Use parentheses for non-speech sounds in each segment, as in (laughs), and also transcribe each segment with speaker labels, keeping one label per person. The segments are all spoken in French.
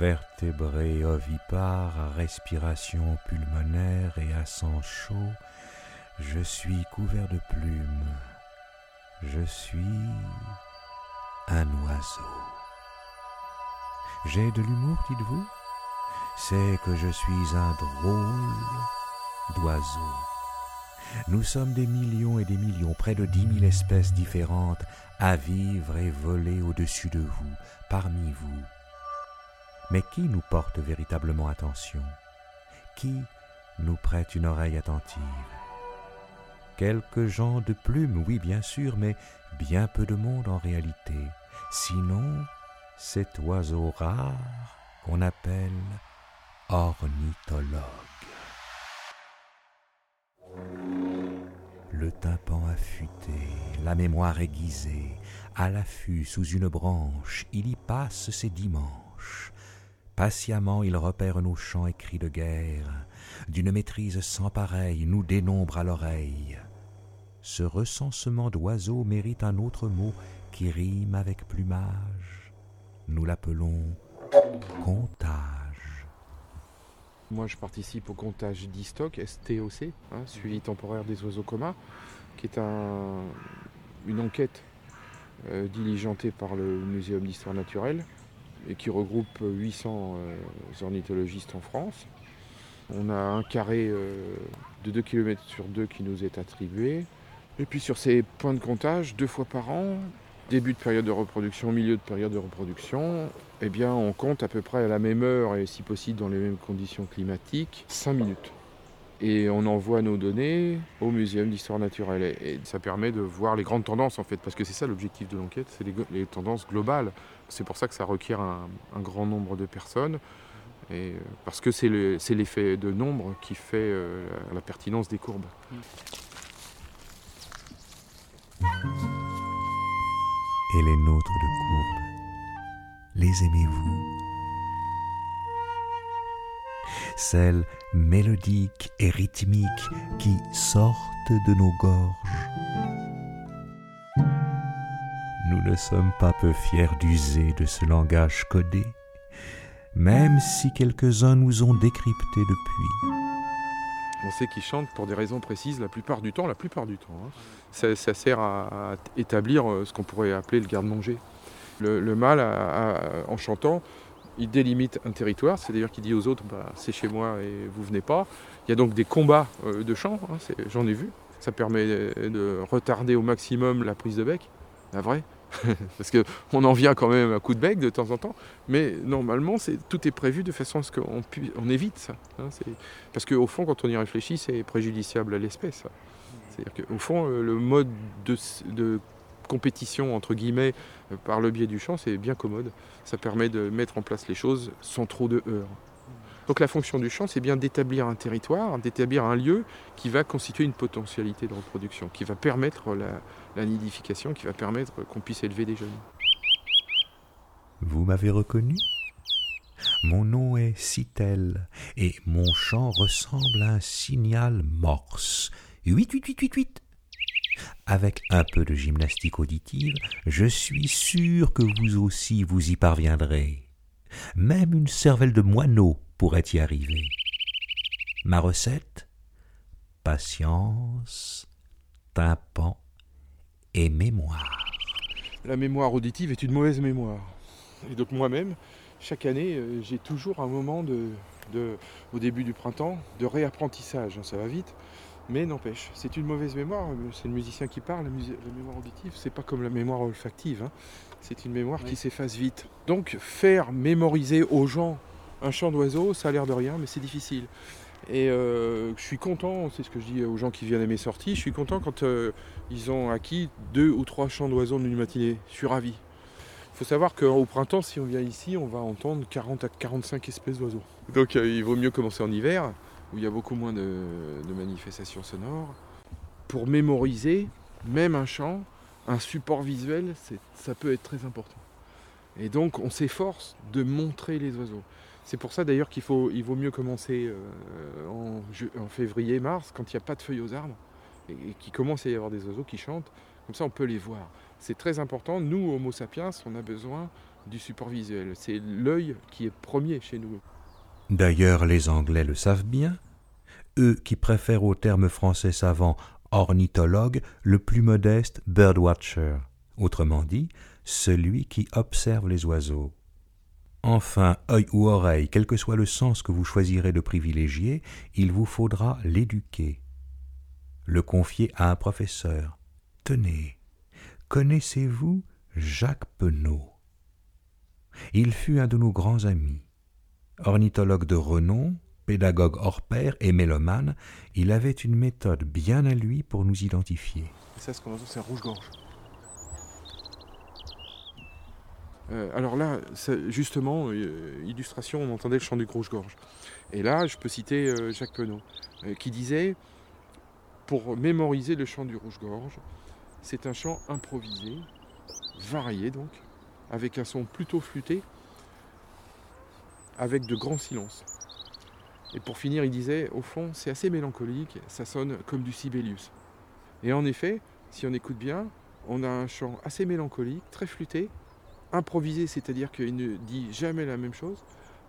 Speaker 1: Vertébré ovipare à respiration pulmonaire et à sang chaud, je suis couvert de plumes. Je suis un oiseau. J'ai de l'humour, dites-vous? C'est que je suis un drôle d'oiseau. Nous sommes des millions et des millions, près de dix mille espèces différentes, à vivre et voler au-dessus de vous, parmi vous. Mais qui nous porte véritablement attention? Qui nous prête une oreille attentive? Quelques gens de plumes, oui bien sûr, mais bien peu de monde en réalité. Sinon, cet oiseau rare qu'on appelle ornithologue. Le tympan affûté, la mémoire aiguisée, à l'affût sous une branche, il y passe ses dimanches. Patiemment il repère nos chants et cris de guerre, d'une maîtrise sans pareille nous dénombre à l'oreille. Ce recensement d'oiseaux mérite un autre mot qui rime avec plumage. Nous l'appelons comptage.
Speaker 2: Moi, je participe au comptage d'ISTOC, STOC, hein, suivi temporaire des oiseaux communs, qui est un, une enquête euh, diligentée par le Muséum d'histoire naturelle et qui regroupe 800 euh, ornithologistes en France. On a un carré euh, de 2 km sur 2 qui nous est attribué. Et puis sur ces points de comptage, deux fois par an, début de période de reproduction, milieu de période de reproduction, eh bien on compte à peu près à la même heure et si possible dans les mêmes conditions climatiques, 5 minutes. Et on envoie nos données au Muséum d'histoire naturelle. Et ça permet de voir les grandes tendances en fait, parce que c'est ça l'objectif de l'enquête, c'est les, tendances globales. C'est pour ça que ça requiert un, grand nombre de personnes. Et parce que c'est l'effet de nombre qui fait euh, la pertinence des courbes.
Speaker 1: et les nôtres de courbe. Les aimez-vous? Celles mélodiques et rythmiques qui sortent de nos gorges. Nous ne sommes pas peu fiers d'user de ce langage codé, même si quelques-uns nous ont décrypté depuis.
Speaker 2: On sait qu'ils chantent pour des raisons précises la plupart du temps, la plupart du temps. Hein. Ça, sert à, établir euh, ce qu'on pourrait appeler le garde-manger. Le, mâle, en chantant, il délimite un territoire, c'est-à-dire qu'il dit aux autres bah, c'est chez moi et vous venez pas. Il y a donc des combats euh, de chant, hein, j'en ai vu. Ça permet de retarder au maximum la prise de bec, la vraie. (laughs) parce qu'on en vient quand même à coup de bec de temps en temps, mais normalement tout est prévu de façon à ce qu'on on évite ça. Hein, parce qu'au fond, quand on y réfléchit, c'est préjudiciable à l'espèce. C'est-à-dire qu'au fond, euh, le mode de, compétition, entre guillemets, euh, par le biais du chant, c'est bien commode. Ça permet de mettre en place les choses sans trop de heurts. Donc la fonction du champ, c'est bien d'établir un territoire, d'établir un lieu qui va constituer une potentialité de reproduction, qui va permettre la, nidification, qui va permettre qu'on puisse élever des jeunes.
Speaker 1: Vous m'avez reconnu? Mon nom est Citel et mon chant ressemble à un signal morse. 8, 8, 8, 8, 8. Avec un peu de gymnastique auditive, je suis sûr que vous aussi vous y parviendrez. Même une cervelle de moineau pourrait y arriver. Ma recette? Patience, tympan et mémoire.
Speaker 2: La mémoire auditive est une mauvaise mémoire. Et donc moi-même, chaque année, euh, j'ai toujours un moment au début du printemps de réapprentissage. Ça va vite, mais n'empêche, c'est une mauvaise mémoire. C'est le musicien qui parle. La, mémoire auditive, c'est pas comme la mémoire olfactive. Hein. C'est une mémoire qui s'efface vite. Donc faire mémoriser aux gens un chant d'oiseau, ça a l'air de rien, mais c'est difficile. Et euh, je suis content, c'est ce que je dis aux gens qui viennent à mes sorties, je suis content quand euh, ils ont acquis deux ou trois chants d'oiseaux en une matinée. Je suis ravi. Il faut savoir qu'au printemps, si on vient ici, on va entendre 40 à 45 espèces d'oiseaux. Donc euh, il vaut mieux commencer en hiver, où il y a beaucoup moins de, manifestations sonores. Pour mémoriser, même un chant, un support visuel, ça peut être très important. Et donc on s'efforce de montrer les oiseaux. C'est pour ça d'ailleurs qu'il faut, il vaut mieux commencer euh, en, février-mars, quand il n'y a pas de feuilles aux arbres, et, qu'il commence à y avoir des oiseaux qui chantent. Comme ça, on peut les voir. C'est très important. Nous, Homo sapiens, on a besoin du support visuel. C'est l'œil qui est premier chez nous.
Speaker 1: D'ailleurs, les Anglais le savent bien, eux qui préfèrent au terme français savant ornithologue le plus modeste birdwatcher, autrement dit, celui qui observe les oiseaux. Enfin, œil ou oreille, quel que soit le sens que vous choisirez de privilégier, il vous faudra l'éduquer. Le confier à un professeur. Tenez, connaissez-vous Jacques Penaud? Il fut un de nos grands amis. Ornithologue de renom, pédagogue hors pair et mélomane, il avait une méthode bien à lui pour nous identifier.
Speaker 2: Ça, ce qu'on c'est rouge-gorge. Euh, alors là, justement, euh, illustration, on entendait le chant du rouge-gorge. Et là, je peux citer euh, Jacques Penaud, qui disait, pour mémoriser le chant du rouge-gorge, c'est un chant improvisé, varié donc, avec un son plutôt flûté, avec de grands silences. Et pour finir, il disait, au fond, c'est assez mélancolique, ça sonne comme du Sibelius. Et en effet, si on écoute bien, on a un chant assez mélancolique, très flûté, improvisé, c'est-à-dire qu'il ne dit jamais la même chose,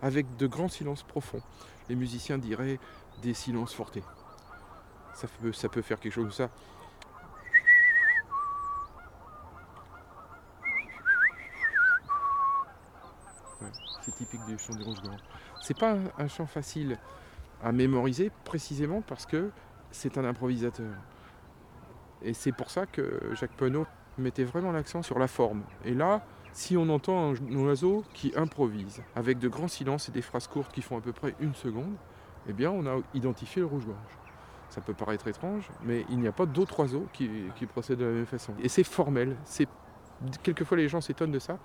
Speaker 2: avec de grands silences profonds. Les musiciens diraient des silences fortés. Ça peut, ça peut faire quelque chose de ça. c'est typique du chant du rouge-gorge. C'est pas un chant facile à mémoriser précisément parce que c'est un improvisateur. Et c'est pour ça que Jacques Penaud mettait vraiment l'accent sur la forme. Et là, si on entend un oiseau qui improvise avec de grands silences et des phrases courtes qui font à peu près une seconde, eh bien on a identifié le rouge-gorge. Ça peut paraître étrange, mais il n'y a pas d'autres oiseaux qui, procèdent de la même façon. Et c'est formel. Quelquefois les gens s'étonnent de ça,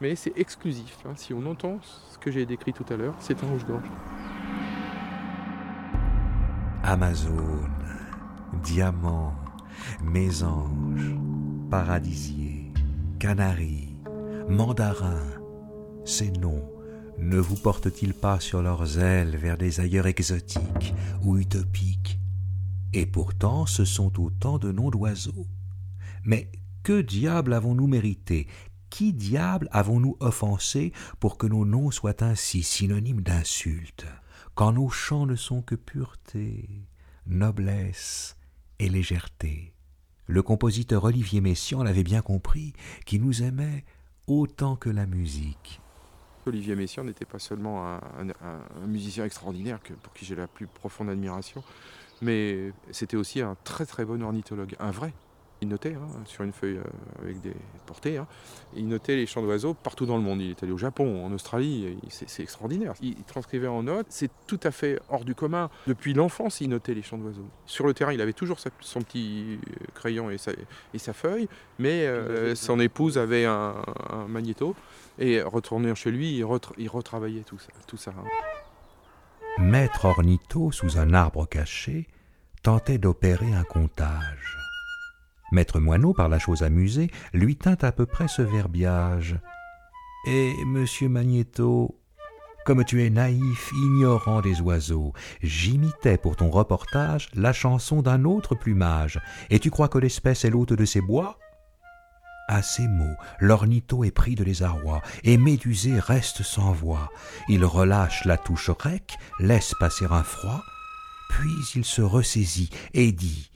Speaker 2: mais c'est exclusif. Hein. Si on entend ce que j'ai décrit tout à l'heure, c'est un rouge-gorge.
Speaker 1: Amazon, diamant, mésange, paradisier, canari, mandarin, ces noms ne vous portent-ils pas sur leurs ailes vers des ailleurs exotiques ou utopiques? Et pourtant ce sont autant de noms d'oiseaux. Mais que diable avons-nous mérité qui diable avons-nous offensé pour que nos noms soient ainsi synonymes d'insultes, quand nos chants ne sont que pureté, noblesse et légèreté Le compositeur Olivier Messiaen l'avait bien compris, qui nous aimait autant que la musique.
Speaker 2: Olivier Messiaen n'était pas seulement un, musicien extraordinaire pour qui j'ai la plus profonde admiration, mais c'était aussi un très très bon ornithologue, un vrai il notait hein, sur une feuille euh, avec des portées, hein. il notait les chants d'oiseaux partout dans le monde. Il est allé au Japon, en Australie, c'est extraordinaire. Il, transcrivait en notes, c'est tout à fait hors du commun. Depuis l'enfance, il notait les chants d'oiseaux. Sur le terrain, il avait toujours son petit euh, crayon et sa, feuille, mais euh, son épouse avait un, magnéto et retournant chez lui, il, retravaillait tout ça. Tout ça hein.
Speaker 1: Maître Ornito, sous un arbre caché, tentait d'opérer un comptage. Maître Moineau, par la chose amusée, lui tint à peu près ce verbiage. Et, monsieur Magnéto, comme tu es naïf, ignorant des oiseaux, j'imitais pour ton reportage la chanson d'un autre plumage, et tu crois que l'espèce est l'hôte de ces bois à ces mots, l'ornito est pris de désarroi, et Médusé reste sans voix. Il relâche la touche rec, laisse passer un froid, puis il se ressaisit et dit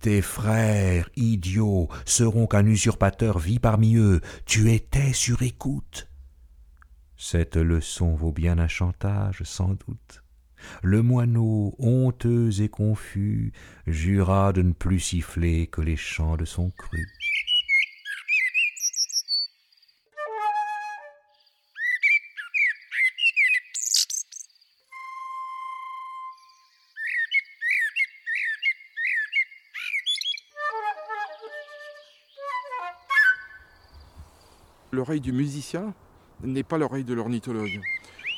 Speaker 1: tes frères, idiots, seront qu'un usurpateur vit parmi eux. Tu étais sur écoute. Cette leçon vaut bien un chantage, sans doute. Le moineau, honteux et confus, jura de ne plus siffler que les chants de son cru.
Speaker 2: L'oreille du musicien n'est pas l'oreille de l'ornithologue.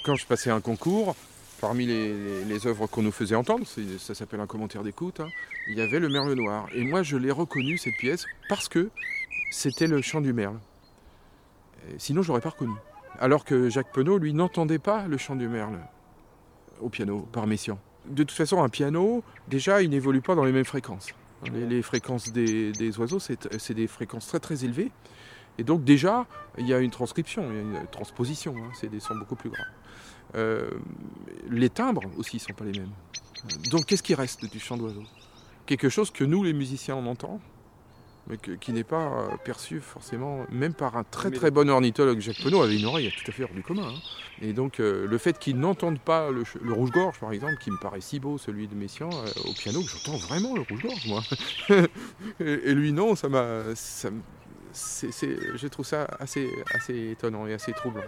Speaker 2: Quand je passais un concours, parmi les, œuvres qu'on nous faisait entendre, ça s'appelle un commentaire d'écoute, hein, il y avait le merle noir. Et moi, je l'ai reconnu, cette pièce, parce que c'était le chant du merle. sinon, je n'aurais pas reconnu. Alors que Jacques Penaud, lui, n'entendait pas le chant du merle au piano, par Messiaen. De toute façon, un piano, déjà, il n'évolue pas dans les mêmes fréquences. Les, fréquences des, des oiseaux, c'est des fréquences très très élevées. Et donc déjà, il y a une transcription, il y a une transposition, hein, c'est des sons beaucoup plus graves. Euh, les timbres aussi ne sont pas les mêmes. Donc qu'est-ce qui reste du chant d'oiseau? Quelque chose que nous, les musiciens, on entend, mais qui n'est pas euh, perçu forcément, même par un très très bon ornithologue. Jacques Penaud avait une oreille tout à fait hors du commun. hein. Et donc euh, le fait qu'il n'entende pas le, rouge-gorge, par exemple, qui me paraît si beau, celui de Messiaen, euh, au piano, que j'entends vraiment le rouge-gorge, moi. (laughs) et, et lui, non, ça m'a... je trouve ça assez, assez étonnant et assez troublant.